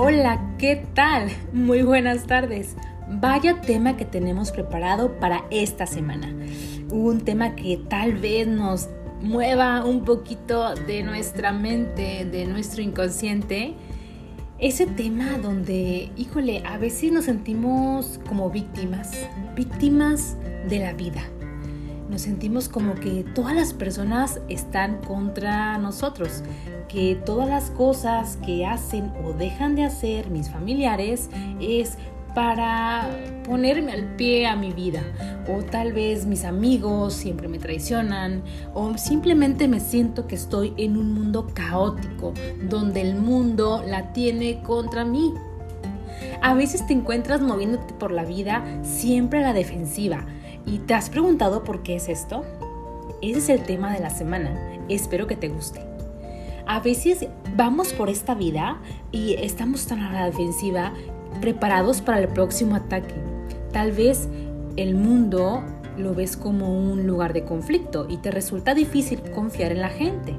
Hola, ¿qué tal? Muy buenas tardes. Vaya tema que tenemos preparado para esta semana. Un tema que tal vez nos mueva un poquito de nuestra mente, de nuestro inconsciente. Ese tema donde, híjole, a veces nos sentimos como víctimas, víctimas de la vida. Nos sentimos como que todas las personas están contra nosotros, que todas las cosas que hacen o dejan de hacer mis familiares es para ponerme al pie a mi vida. O tal vez mis amigos siempre me traicionan. O simplemente me siento que estoy en un mundo caótico, donde el mundo la tiene contra mí. A veces te encuentras moviéndote por la vida siempre a la defensiva. ¿Y te has preguntado por qué es esto? Ese es el tema de la semana. Espero que te guste. A veces vamos por esta vida y estamos tan a la defensiva, preparados para el próximo ataque. Tal vez el mundo lo ves como un lugar de conflicto y te resulta difícil confiar en la gente.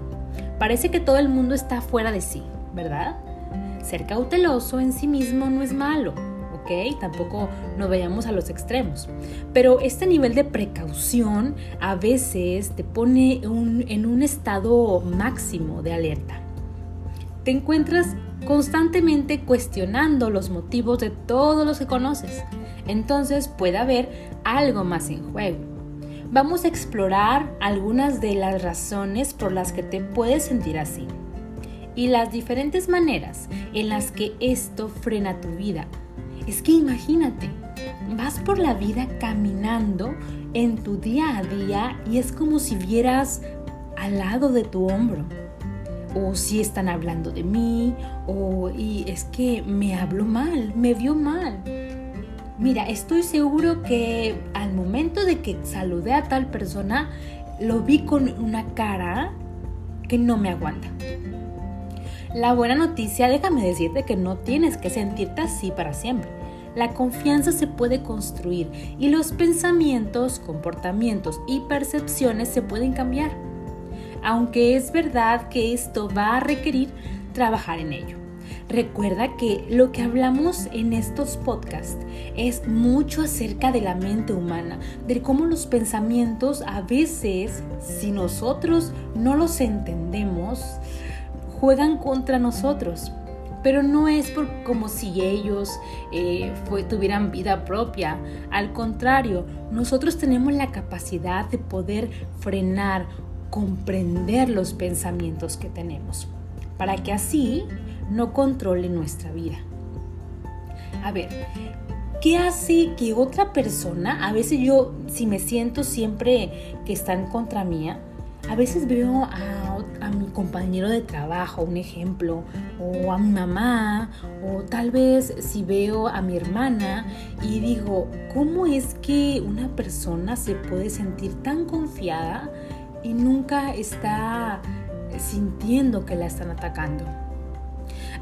Parece que todo el mundo está fuera de sí, ¿verdad? Ser cauteloso en sí mismo no es malo, Tampoco nos vayamos a los extremos. Pero este nivel de precaución a veces te pone en un estado máximo de alerta. Te encuentras constantemente cuestionando los motivos de todos los que conoces. Entonces puede haber algo más en juego. Vamos a explorar algunas de las razones por las que te puedes sentir así y las diferentes maneras en las que esto frena tu vida es que imagínate, vas por la vida caminando en tu día a día y es como si vieras al lado de tu hombro. O si están hablando de mí, o y es que me habló mal, me vio mal. Mira, estoy seguro que al momento de que saludé a tal persona, lo vi con una cara que no me aguanta. La buena noticia, déjame decirte que no tienes que sentirte así para siempre. La confianza se puede construir y los pensamientos, comportamientos y percepciones se pueden cambiar. Aunque es verdad que esto va a requerir trabajar en ello. Recuerda que lo que hablamos en estos podcasts es mucho acerca de la mente humana, de cómo los pensamientos a veces, si nosotros no los entendemos, juegan contra nosotros pero no es como si ellos eh, tuvieran vida propia. Al contrario, nosotros tenemos la capacidad de poder frenar, comprender los pensamientos que tenemos, para que así no controle nuestra vida. A ver, ¿qué hace que otra persona, a veces yo, si me siento siempre que están contra mía, a veces veo a, mi compañero de trabajo, un ejemplo, o a mi mamá, o tal vez si veo a mi hermana y digo, ¿cómo es que una persona se puede sentir tan confiada y nunca está sintiendo que la están atacando?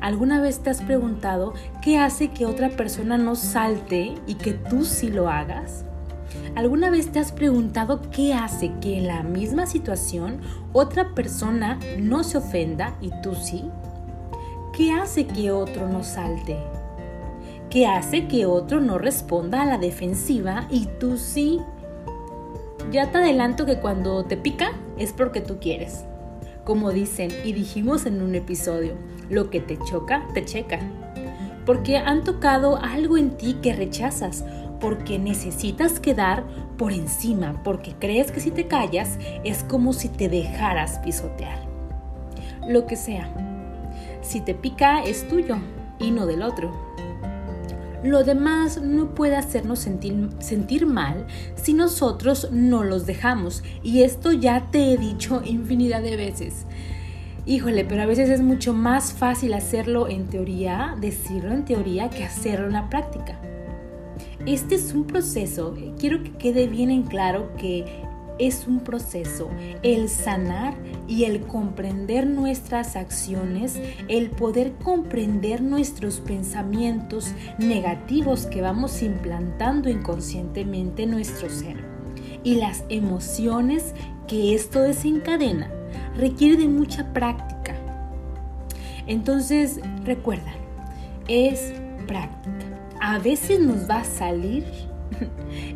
¿Alguna vez te has preguntado qué hace que otra persona no salte y que tú sí lo hagas? ¿Alguna vez te has preguntado qué hace que en la misma situación otra persona no se ofenda y tú sí? ¿Qué hace que otro no salte? ¿Qué hace que otro no responda a la defensiva y tú sí? Ya te adelanto que cuando te pica es porque tú quieres. Como dicen y dijimos en un episodio, lo que te choca, te checa. Porque han tocado algo en ti que rechazas porque necesitas quedar por encima, porque crees que si te callas es como si te dejaras pisotear. Lo que sea, si te pica es tuyo y no del otro. Lo demás no puede hacernos sentir, mal si nosotros no los dejamos. Y esto ya te he dicho infinidad de veces. Híjole, pero a veces es mucho más fácil hacerlo en teoría, decirlo en teoría, que hacerlo en la práctica. Este es un proceso, quiero que quede bien en claro que es un proceso, el sanar y el comprender nuestras acciones, el poder comprender nuestros pensamientos negativos que vamos implantando inconscientemente en nuestro ser y las emociones que esto desencadena requiere de mucha práctica. Entonces, recuerda, es práctica. A veces nos va a salir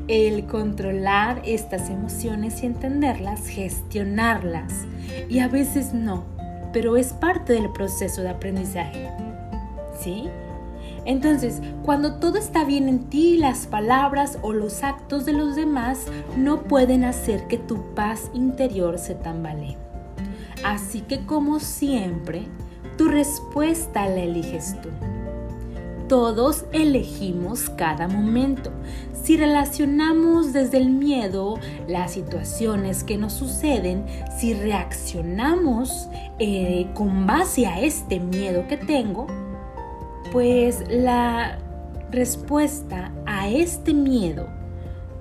el controlar estas emociones y entenderlas, gestionarlas. Y a veces no, pero es parte del proceso de aprendizaje. ¿Sí? Entonces, cuando todo está bien en ti, las palabras o los actos de los demás no pueden hacer que tu paz interior se tambalee. Así que como siempre, tu respuesta la eliges tú. Todos elegimos cada momento. Si relacionamos desde el miedo las situaciones que nos suceden, si reaccionamos eh, con base a este miedo que tengo, pues la respuesta a este miedo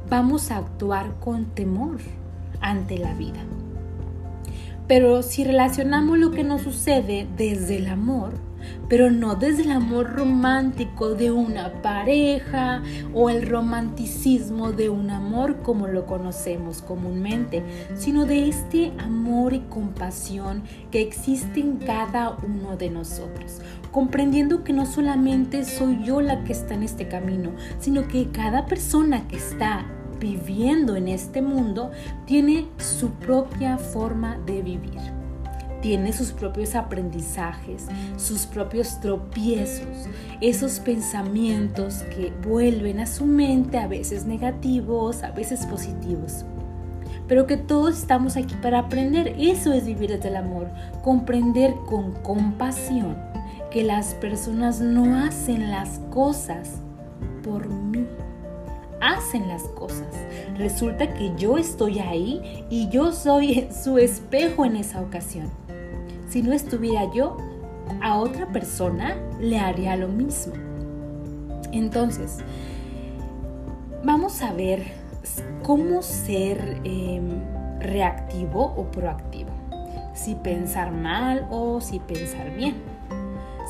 vamos a actuar con temor ante la vida. Pero si relacionamos lo que nos sucede desde el amor, pero no desde el amor romántico de una pareja o el romanticismo de un amor como lo conocemos comúnmente, sino de este amor y compasión que existe en cada uno de nosotros, comprendiendo que no solamente soy yo la que está en este camino, sino que cada persona que está viviendo en este mundo tiene su propia forma de vivir tiene sus propios aprendizajes, sus propios tropiezos, esos pensamientos que vuelven a su mente, a veces negativos, a veces positivos. Pero que todos estamos aquí para aprender. Eso es vivir desde el amor. Comprender con compasión que las personas no hacen las cosas por mí. Hacen las cosas. Resulta que yo estoy ahí y yo soy su espejo en esa ocasión. Si no estuviera yo, a otra persona le haría lo mismo. Entonces, vamos a ver cómo ser em, reactivo o proactivo. Si pensar mal o si pensar bien.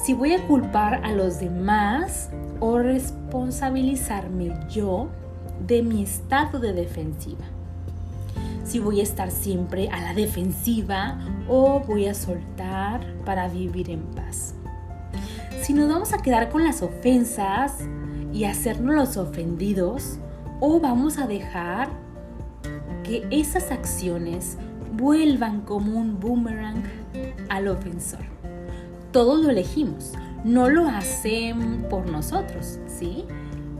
Si voy a culpar a los demás o responsabilizarme yo de mi estado de defensiva si voy a estar siempre a la defensiva o voy a soltar para vivir en paz. Si nos vamos a quedar con las ofensas y hacernos los ofendidos o vamos a dejar que esas acciones vuelvan como un boomerang al ofensor. Todos lo elegimos, no lo hacen por nosotros, ¿sí?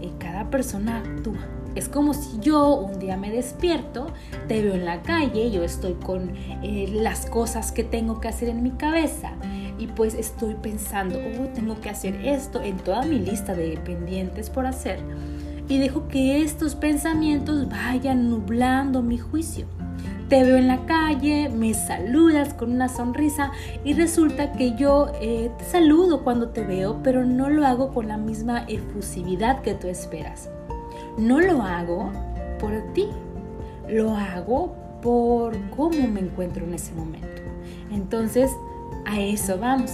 Eh, cada persona actúa. Es como si yo un día me despierto, te veo en la calle, yo estoy con eh, las cosas que tengo que hacer en mi cabeza y pues estoy pensando, oh, tengo que hacer esto en toda mi lista de pendientes por hacer y dejo que estos pensamientos vayan nublando mi juicio. Te veo en la calle, me saludas con una sonrisa y resulta que yo eh, te saludo cuando te veo, pero no lo hago con la misma efusividad que tú esperas no lo hago por ti, lo hago por cómo me encuentro en ese momento. Entonces, a eso vamos.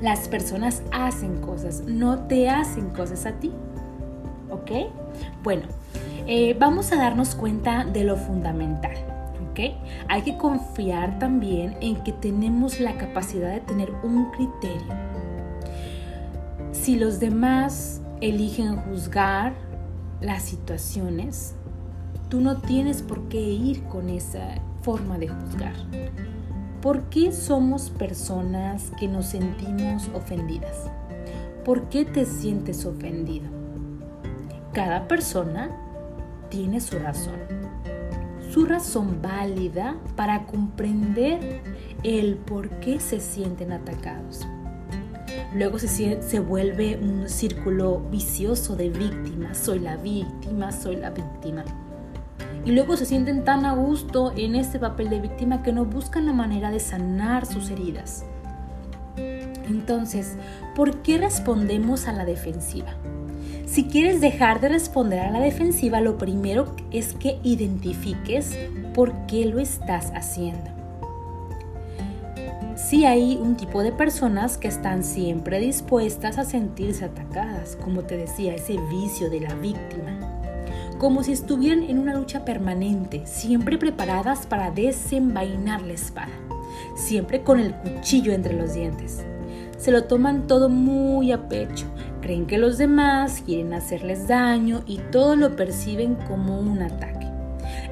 Las personas hacen cosas, no te hacen cosas a ti. ¿Ok? Bueno, eh, vamos a darnos cuenta de lo fundamental. ¿Ok? Hay que confiar también en que tenemos la capacidad de tener un criterio. Si los demás eligen juzgar, las situaciones, tú no tienes por qué ir con esa forma de juzgar. ¿Por qué somos personas que nos sentimos ofendidas? ¿Por qué te sientes ofendido? Cada persona tiene su razón. Su razón válida para comprender el por qué se sienten atacados. Luego se, se vuelve un círculo vicioso de víctimas. Soy la víctima, soy la víctima. Y luego se sienten tan a gusto en este papel de víctima que no buscan la manera de sanar sus heridas. Entonces, ¿por qué respondemos a la defensiva? Si quieres dejar de responder a la defensiva, lo primero es que identifiques por qué lo estás haciendo sí hay un tipo de personas que están siempre dispuestas a sentirse atacadas, como te decía, ese vicio de la víctima. Como si estuvieran en una lucha permanente, siempre preparadas para desenvainar la espada, siempre con el cuchillo entre los dientes. se lo toman todo muy a pecho, creen que los demás quieren hacerles daño y todo lo perciben como un ataque.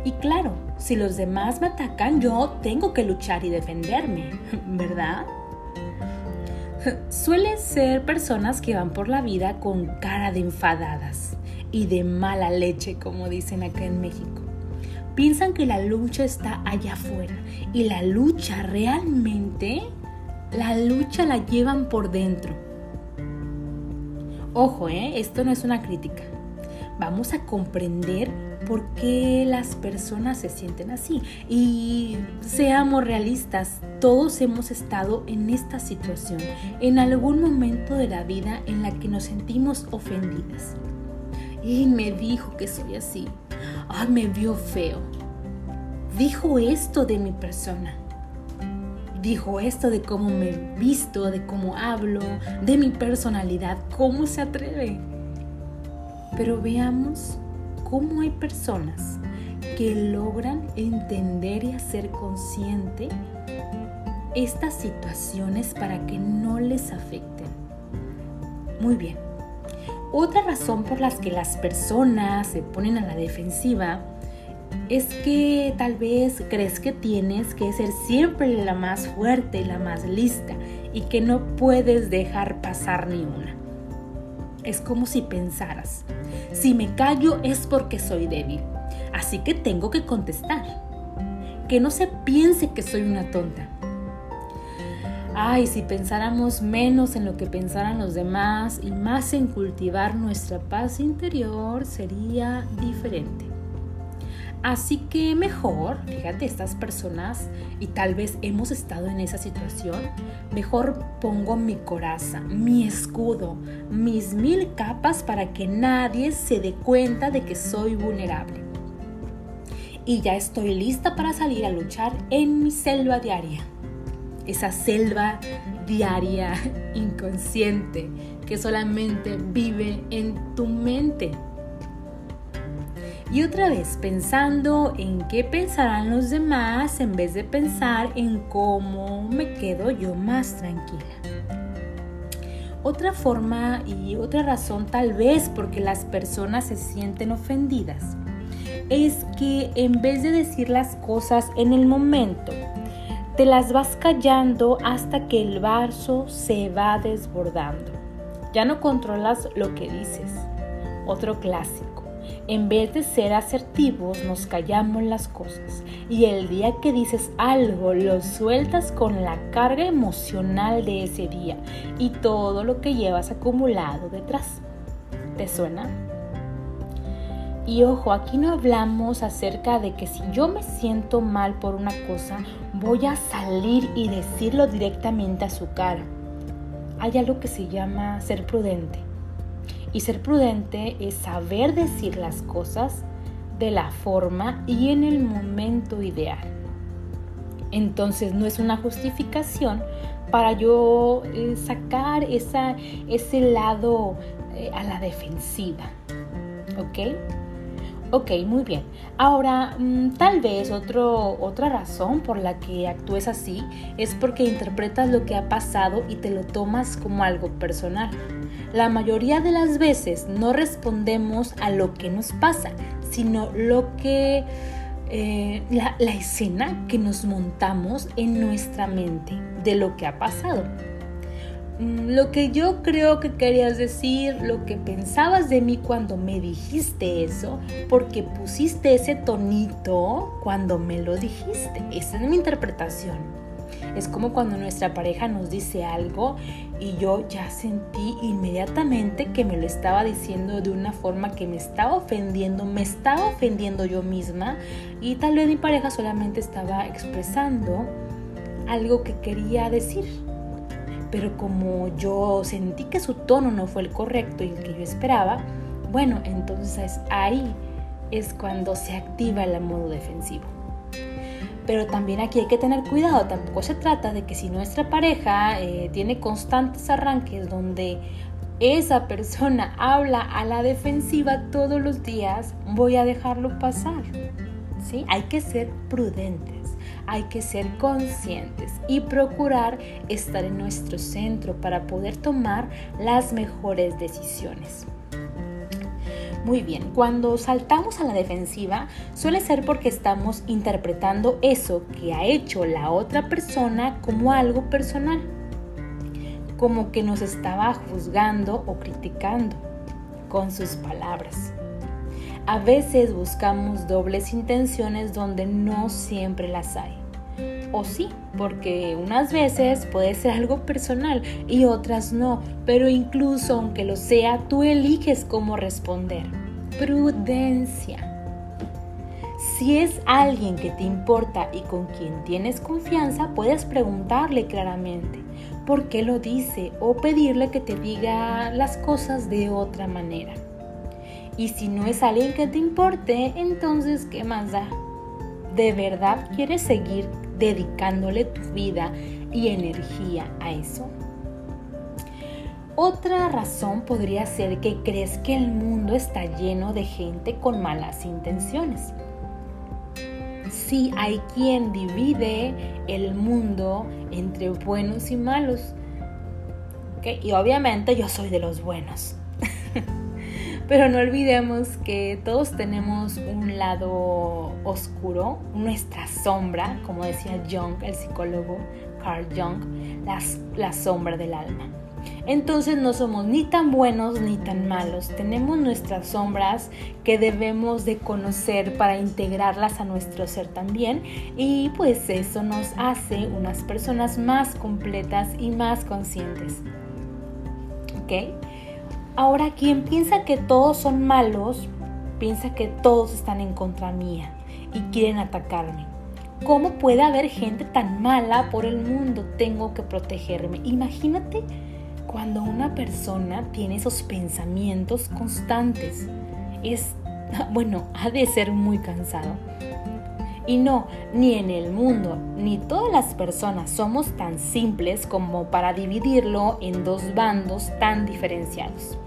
Y claro, si los demás me atacan, yo tengo que luchar y defenderme, ¿verdad? Suelen ser personas que van por la vida con cara de enfadadas y de mala leche, como dicen acá en México. Piensan que la lucha está allá afuera y la lucha realmente, la lucha la llevan por dentro. Ojo, ¿eh? esto no es una crítica. Vamos a comprender por qué las personas se sienten así. Y seamos realistas, todos hemos estado en esta situación, en algún momento de la vida en la que nos sentimos ofendidas. Y me dijo que soy así. Ay, me vio feo. Dijo esto de mi persona. Dijo esto de cómo me visto, de cómo hablo, de mi personalidad. ¿Cómo se atreve? Pero veamos cómo hay personas que logran entender y hacer consciente estas situaciones para que no les afecten. Muy bien. Otra razón por las que las personas se ponen a la defensiva es que tal vez crees que tienes que ser siempre la más fuerte, la más lista y que no puedes dejar pasar ni una. Es como si pensaras, si me callo es porque soy débil, así que tengo que contestar. Que no se piense que soy una tonta. Ay, si pensáramos menos en lo que pensaran los demás y más en cultivar nuestra paz interior, sería diferente. Así que mejor, fíjate, estas personas, y tal vez hemos estado en esa situación, mejor pongo mi coraza, mi escudo, mis mil capas para que nadie se dé cuenta de que soy vulnerable. Y ya estoy lista para salir a luchar en mi selva diaria. Esa selva diaria inconsciente que solamente vive en tu mente. Y otra vez pensando en qué pensarán los demás en vez de pensar en cómo me quedo yo más tranquila. Otra forma y otra razón tal vez porque las personas se sienten ofendidas es que en vez de decir las cosas en el momento, te las vas callando hasta que el vaso se va desbordando. Ya no controlas lo que dices. Otro clásico. En vez de ser asertivos, nos callamos las cosas. Y el día que dices algo, lo sueltas con la carga emocional de ese día y todo lo que llevas acumulado detrás. ¿Te suena? Y ojo, aquí no hablamos acerca de que si yo me siento mal por una cosa, voy a salir y decirlo directamente a su cara. Hay algo que se llama ser prudente. Y ser prudente es saber decir las cosas de la forma y en el momento ideal. Entonces no es una justificación para yo eh, sacar esa, ese lado eh, a la defensiva. ¿Ok? Ok, muy bien. Ahora, mm, tal vez otra razón por la que actúes así es porque interpretas lo que ha pasado y te lo tomas como algo personal. La mayoría de las veces no respondemos a lo que nos pasa, sino lo que eh, la escena que nos montamos en nuestra mente de lo que ha pasado. Mm, lo que yo creo que querías decir, lo que pensabas de mí cuando me dijiste eso, porque pusiste ese tonito cuando me lo dijiste. Esa es mi interpretación. Es como cuando nuestra pareja nos dice algo y yo ya sentí inmediatamente que me lo estaba diciendo de una forma que me estaba ofendiendo, me estaba ofendiendo yo misma y tal vez mi pareja solamente estaba expresando algo que quería decir pero como yo sentí que su tono no fue el correcto y el que yo esperaba, bueno, entonces ahí es cuando se activa el modo defensivo. Pero también aquí hay que tener cuidado, tampoco se trata de que si nuestra pareja eh, tiene constantes arranques donde esa persona habla a la defensiva todos los días, voy a dejarlo pasar. ¿Sí? Hay que ser prudentes, hay que ser conscientes y procurar estar en nuestro centro para poder tomar las mejores decisiones. Muy bien, cuando saltamos a la defensiva suele ser porque estamos interpretando eso que ha hecho la otra persona como algo personal, como que nos estaba juzgando o criticando con sus palabras. A veces buscamos dobles intenciones donde no siempre las hay. O sí, porque unas veces puede ser algo personal y otras no, pero incluso aunque lo sea, tú eliges cómo responder. Prudencia. Si es alguien que te importa y con quien tienes confianza, puedes preguntarle claramente por qué lo dice o pedirle que te diga las cosas de otra manera. Y si no es alguien que te importe, entonces, ¿qué más da? ¿De verdad quieres seguir dedicándole tu vida y energía a eso? Otra razón podría ser que crees que el mundo está lleno de gente con malas intenciones. Sí, hay quien divide el mundo entre buenos y malos. Y obviamente yo soy de los buenos. Pero no olvidemos que todos tenemos un lado oscuro, nuestra sombra, como decía Jung, el psicólogo Carl Jung, la sombra del alma. Entonces no somos ni tan buenos ni tan malos. Tenemos nuestras sombras que debemos de conocer para integrarlas a nuestro ser también. Y pues eso nos hace unas personas más completas y más conscientes. ¿Ok? Ahora, quien piensa que todos son malos, piensa que todos están en contra mía y quieren atacarme. ¿Cómo puede haber gente tan mala por el mundo? Tengo que protegerme. Imagínate cuando una persona tiene esos pensamientos constantes. Es, bueno, ha de ser muy cansado. Y no, ni en el mundo, ni todas las personas somos tan simples como para dividirlo en dos bandos tan diferenciados.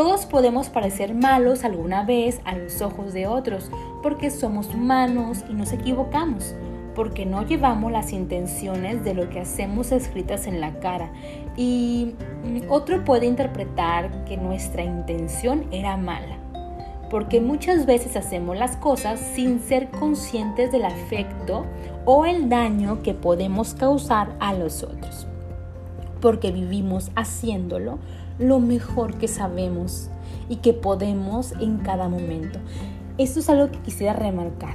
Todos podemos parecer malos alguna vez a los ojos de otros, porque somos humanos y nos equivocamos, porque no llevamos las intenciones de lo que hacemos escritas en la cara. Y otro puede interpretar que nuestra intención era mala, porque muchas veces hacemos las cosas sin ser conscientes del afecto o el daño que podemos causar a los otros, porque vivimos haciéndolo lo mejor que sabemos y que podemos en cada momento. Esto es algo que quisiera remarcar.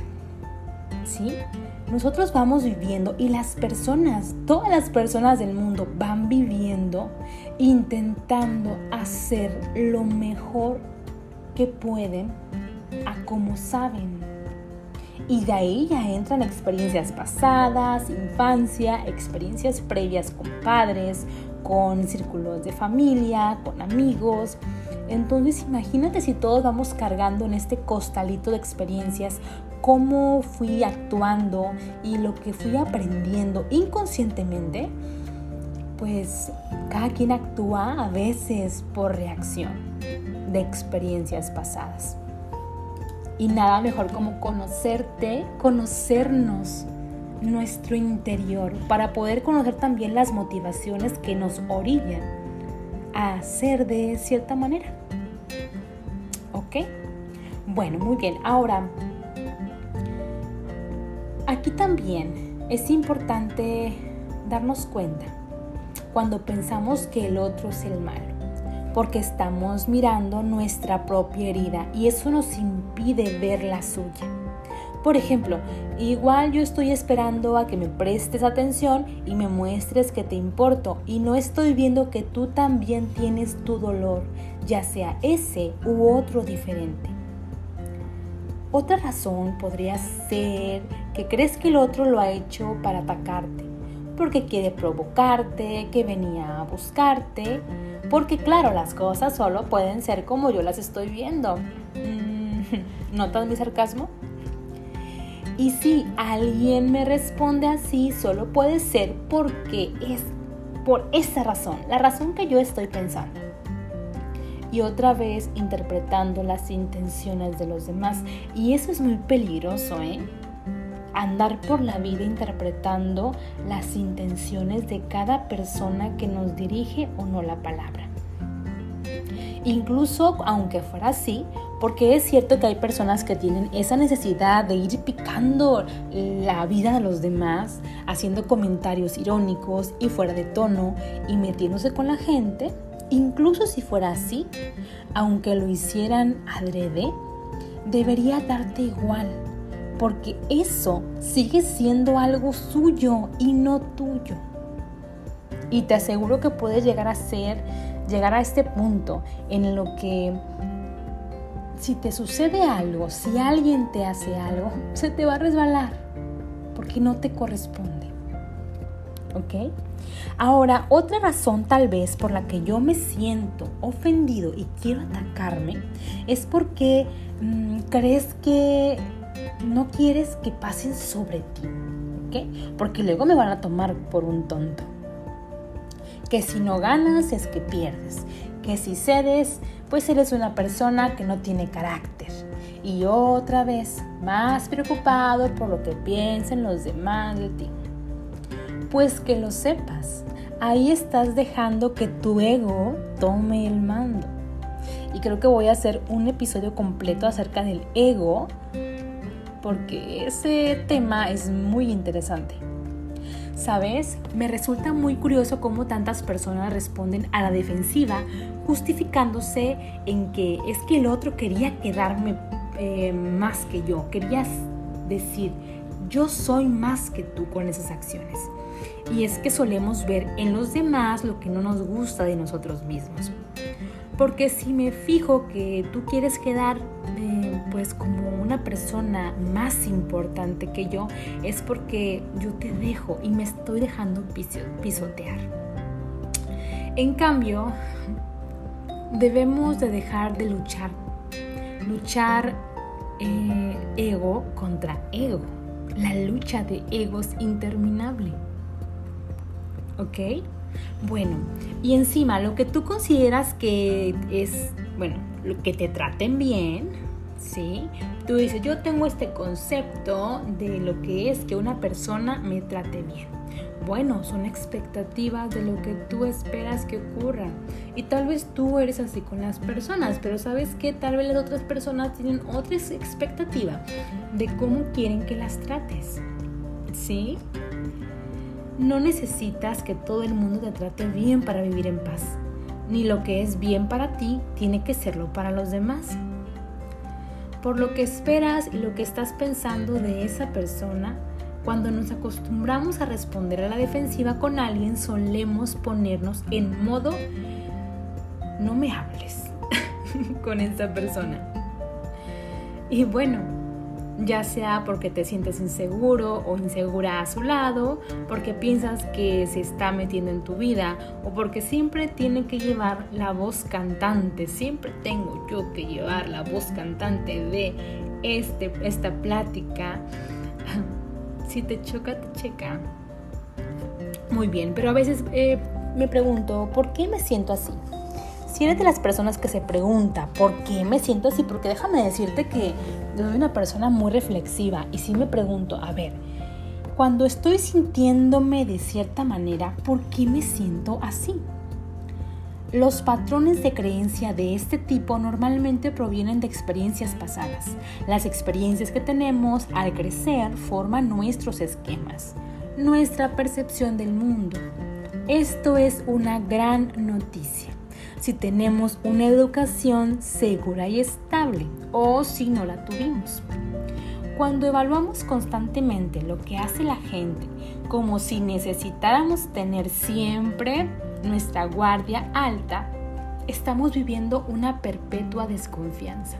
¿Sí? Nosotros vamos viviendo y las personas, todas las personas del mundo van viviendo intentando hacer lo mejor que pueden a como saben. Y de ahí ya entran experiencias pasadas, infancia, experiencias previas con padres, con círculos de familia, con amigos. Entonces imagínate si todos vamos cargando en este costalito de experiencias cómo fui actuando y lo que fui aprendiendo inconscientemente, pues cada quien actúa a veces por reacción de experiencias pasadas. Y nada mejor como conocerte, conocernos nuestro interior para poder conocer también las motivaciones que nos orillan a hacer de cierta manera. ¿Ok? Bueno, muy bien. Ahora, aquí también es importante darnos cuenta cuando pensamos que el otro es el malo, porque estamos mirando nuestra propia herida y eso nos impide ver la suya. Por ejemplo, igual yo estoy esperando a que me prestes atención y me muestres que te importo y no estoy viendo que tú también tienes tu dolor, ya sea ese u otro diferente. Otra razón podría ser que crees que el otro lo ha hecho para atacarte, porque quiere provocarte, que venía a buscarte, porque claro, las cosas solo pueden ser como yo las estoy viendo. Mm, ¿Notas mi sarcasmo? Y si alguien me responde así, solo puede ser porque es por esa razón, la razón que yo estoy pensando. Y otra vez interpretando las intenciones de los demás. Y eso es muy peligroso, ¿eh? andar por la vida interpretando las intenciones de cada persona que nos dirige o no la palabra. Incluso aunque fuera así, porque es cierto que hay personas que tienen esa necesidad de ir picando la vida de los demás, haciendo comentarios irónicos y fuera de tono y metiéndose con la gente, incluso si fuera así, aunque lo hicieran adrede, debería darte igual, porque eso sigue siendo algo suyo y no tuyo. Y te aseguro que puedes llegar a ser, llegar a este punto en lo que si te sucede algo, si alguien te hace algo, se te va a resbalar, porque no te corresponde. ¿Ok? Ahora, otra razón tal vez por la que yo me siento ofendido y quiero atacarme es porque mm, crees que no quieres que pasen sobre ti. ¿Ok? Porque luego me van a tomar por un tonto. Que si no ganas es que pierdes. Que si cedes, pues eres una persona que no tiene carácter. Y otra vez, más preocupado por lo que piensen los demás de ti. Pues que lo sepas, ahí estás dejando que tu ego tome el mando. Y creo que voy a hacer un episodio completo acerca del ego, porque ese tema es muy interesante. ¿Sabes? Me resulta muy curioso cómo tantas personas responden a la defensiva justificándose en que es que el otro quería quedarme eh, más que yo, querías decir, yo soy más que tú con esas acciones. Y es que solemos ver en los demás lo que no nos gusta de nosotros mismos. Porque si me fijo que tú quieres quedar eh, pues como una persona más importante que yo, es porque yo te dejo y me estoy dejando pisotear. En cambio, debemos de dejar de luchar, luchar eh, ego contra ego. La lucha de ego es interminable. ¿Ok? Bueno, y encima lo que tú consideras que es, bueno, lo que te traten bien, ¿sí? Tú dices, yo tengo este concepto de lo que es que una persona me trate bien bueno, son expectativas de lo que tú esperas que ocurra. Y tal vez tú eres así con las personas, pero sabes que tal vez las otras personas tienen otra expectativa de cómo quieren que las trates. ¿Sí? No necesitas que todo el mundo te trate bien para vivir en paz. Ni lo que es bien para ti tiene que serlo para los demás. Por lo que esperas y lo que estás pensando de esa persona, cuando nos acostumbramos a responder a la defensiva con alguien, solemos ponernos en modo no me hables con esa persona. Y bueno, ya sea porque te sientes inseguro o insegura a su lado, porque piensas que se está metiendo en tu vida o porque siempre tiene que llevar la voz cantante, siempre tengo yo que llevar la voz cantante de este, esta plática si te choca, te checa. Muy bien, pero a veces eh, me pregunto, ¿por qué me siento así? Si eres de las personas que se pregunta, ¿por qué me siento así? Porque déjame decirte que yo soy una persona muy reflexiva y si me pregunto, a ver, cuando estoy sintiéndome de cierta manera, ¿por qué me siento así? Los patrones de creencia de este tipo normalmente provienen de experiencias pasadas. Las experiencias que tenemos al crecer forman nuestros esquemas, nuestra percepción del mundo. Esto es una gran noticia. Si tenemos una educación segura y estable o si no la tuvimos. Cuando evaluamos constantemente lo que hace la gente como si necesitáramos tener siempre nuestra guardia alta, estamos viviendo una perpetua desconfianza.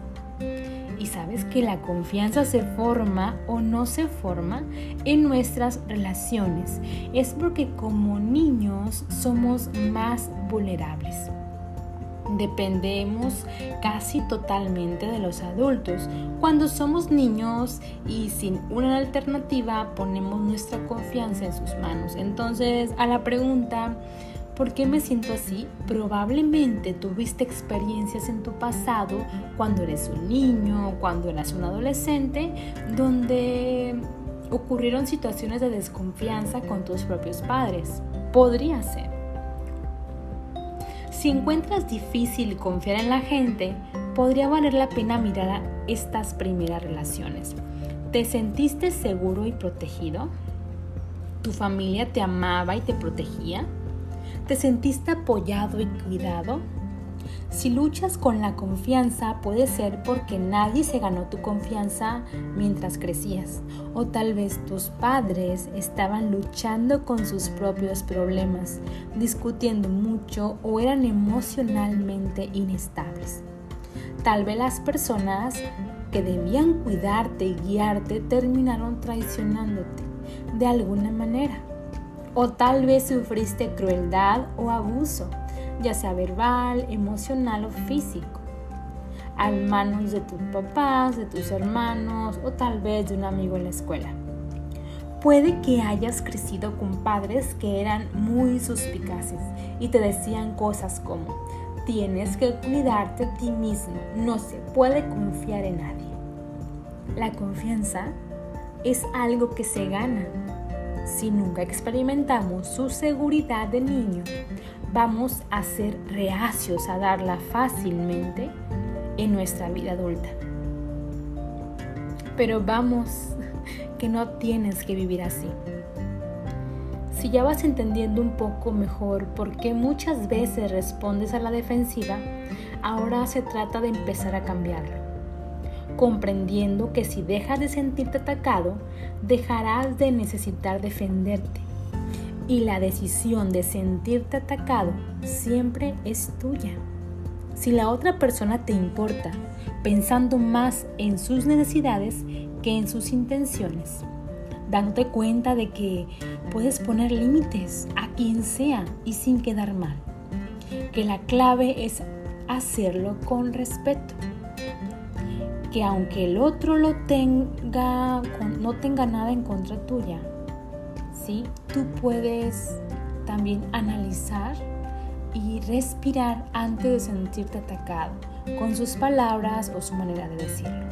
Y sabes que la confianza se forma o no se forma en nuestras relaciones. Es porque como niños somos más vulnerables. Dependemos casi totalmente de los adultos. Cuando somos niños y sin una alternativa ponemos nuestra confianza en sus manos. Entonces a la pregunta, ¿Por qué me siento así? Probablemente tuviste experiencias en tu pasado cuando eres un niño, cuando eras un adolescente, donde ocurrieron situaciones de desconfianza con tus propios padres. Podría ser. Si encuentras difícil confiar en la gente, podría valer la pena mirar a estas primeras relaciones. ¿Te sentiste seguro y protegido? ¿Tu familia te amaba y te protegía? ¿Te sentiste apoyado y cuidado? Si luchas con la confianza puede ser porque nadie se ganó tu confianza mientras crecías o tal vez tus padres estaban luchando con sus propios problemas, discutiendo mucho o eran emocionalmente inestables. Tal vez las personas que debían cuidarte y guiarte terminaron traicionándote de alguna manera. O tal vez sufriste crueldad o abuso ya sea verbal, emocional o físico, a manos de tus papás, de tus hermanos o tal vez de un amigo en la escuela. Puede que hayas crecido con padres que eran muy suspicaces y te decían cosas como, tienes que cuidarte a ti mismo, no se puede confiar en nadie. La confianza es algo que se gana. Si nunca experimentamos su seguridad de niño, vamos a ser reacios a darla fácilmente en nuestra vida adulta. Pero vamos, que no tienes que vivir así. Si ya vas entendiendo un poco mejor por qué muchas veces respondes a la defensiva, ahora se trata de empezar a cambiarlo. Comprendiendo que si dejas de sentirte atacado, dejarás de necesitar defenderte y la decisión de sentirte atacado siempre es tuya. Si la otra persona te importa, pensando más en sus necesidades que en sus intenciones, dándote cuenta de que puedes poner límites a quien sea y sin quedar mal, que la clave es hacerlo con respeto, que aunque el otro lo tenga, no tenga nada en contra tuya, Tú puedes también analizar y respirar antes de sentirte atacado con sus palabras o su manera de decirlo.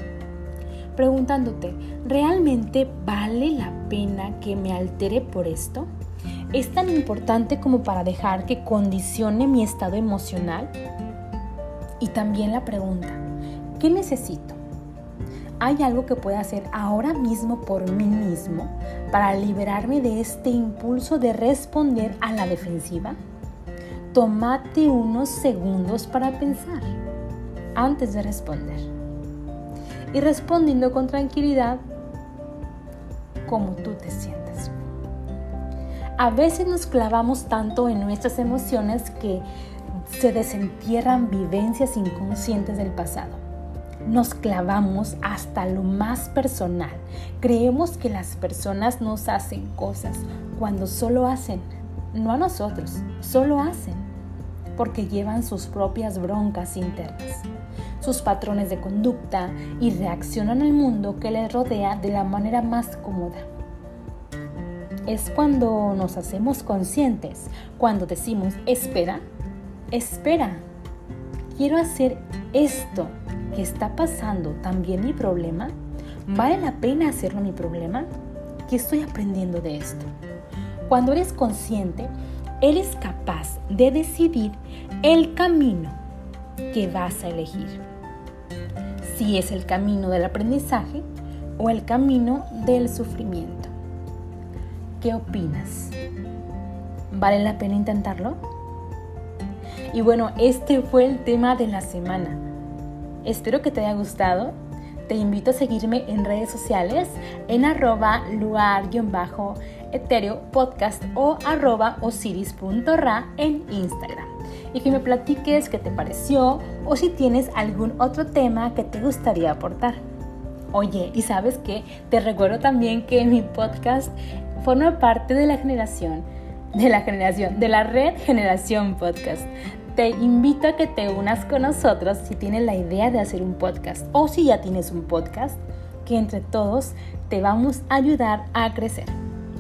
Preguntándote, ¿realmente vale la pena que me altere por esto? ¿Es tan importante como para dejar que condicione mi estado emocional? Y también la pregunta, ¿qué necesito? ¿Hay algo que pueda hacer ahora mismo por mí mismo para liberarme de este impulso de responder a la defensiva? Tómate unos segundos para pensar antes de responder. Y respondiendo con tranquilidad como tú te sientes. A veces nos clavamos tanto en nuestras emociones que se desentierran vivencias inconscientes del pasado nos clavamos hasta lo más personal. Creemos que las personas nos hacen cosas cuando solo hacen, no a nosotros, solo hacen, porque llevan sus propias broncas internas, sus patrones de conducta y reaccionan al mundo que les rodea de la manera más cómoda. Es cuando nos hacemos conscientes, cuando decimos, espera, espera, quiero hacer esto ¿Qué está pasando también mi problema? ¿Vale la pena hacerlo mi problema? ¿Qué estoy aprendiendo de esto? Cuando eres consciente, eres capaz de decidir el camino que vas a elegir. Si es el camino del aprendizaje o el camino del sufrimiento. ¿Qué opinas? ¿Vale la pena intentarlo? Y bueno, este fue el tema de la semana. Espero que te haya gustado. Te invito a seguirme en redes sociales en arroba luar-etéreo podcast o arroba osiris.ra en Instagram. Y que me platiques qué te pareció o si tienes algún otro tema que te gustaría aportar. Oye, y sabes que te recuerdo también que mi podcast forma parte de la generación, de la generación, de la red Generación Podcast te invito a que te unas con nosotros si tienes la idea de hacer un podcast o si ya tienes un podcast, que entre todos te vamos a ayudar a crecer.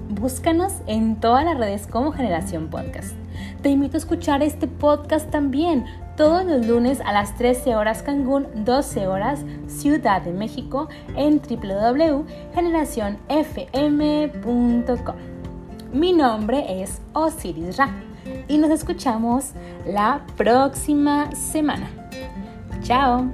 Búscanos en todas las redes como Generación Podcast. Te invito a escuchar este podcast también todos los lunes a las 13 horas Cancún, 12 horas Ciudad de México en www.generacionfm.com. Mi nombre es Osiris Ra y nos escuchamos la próxima semana. Chao.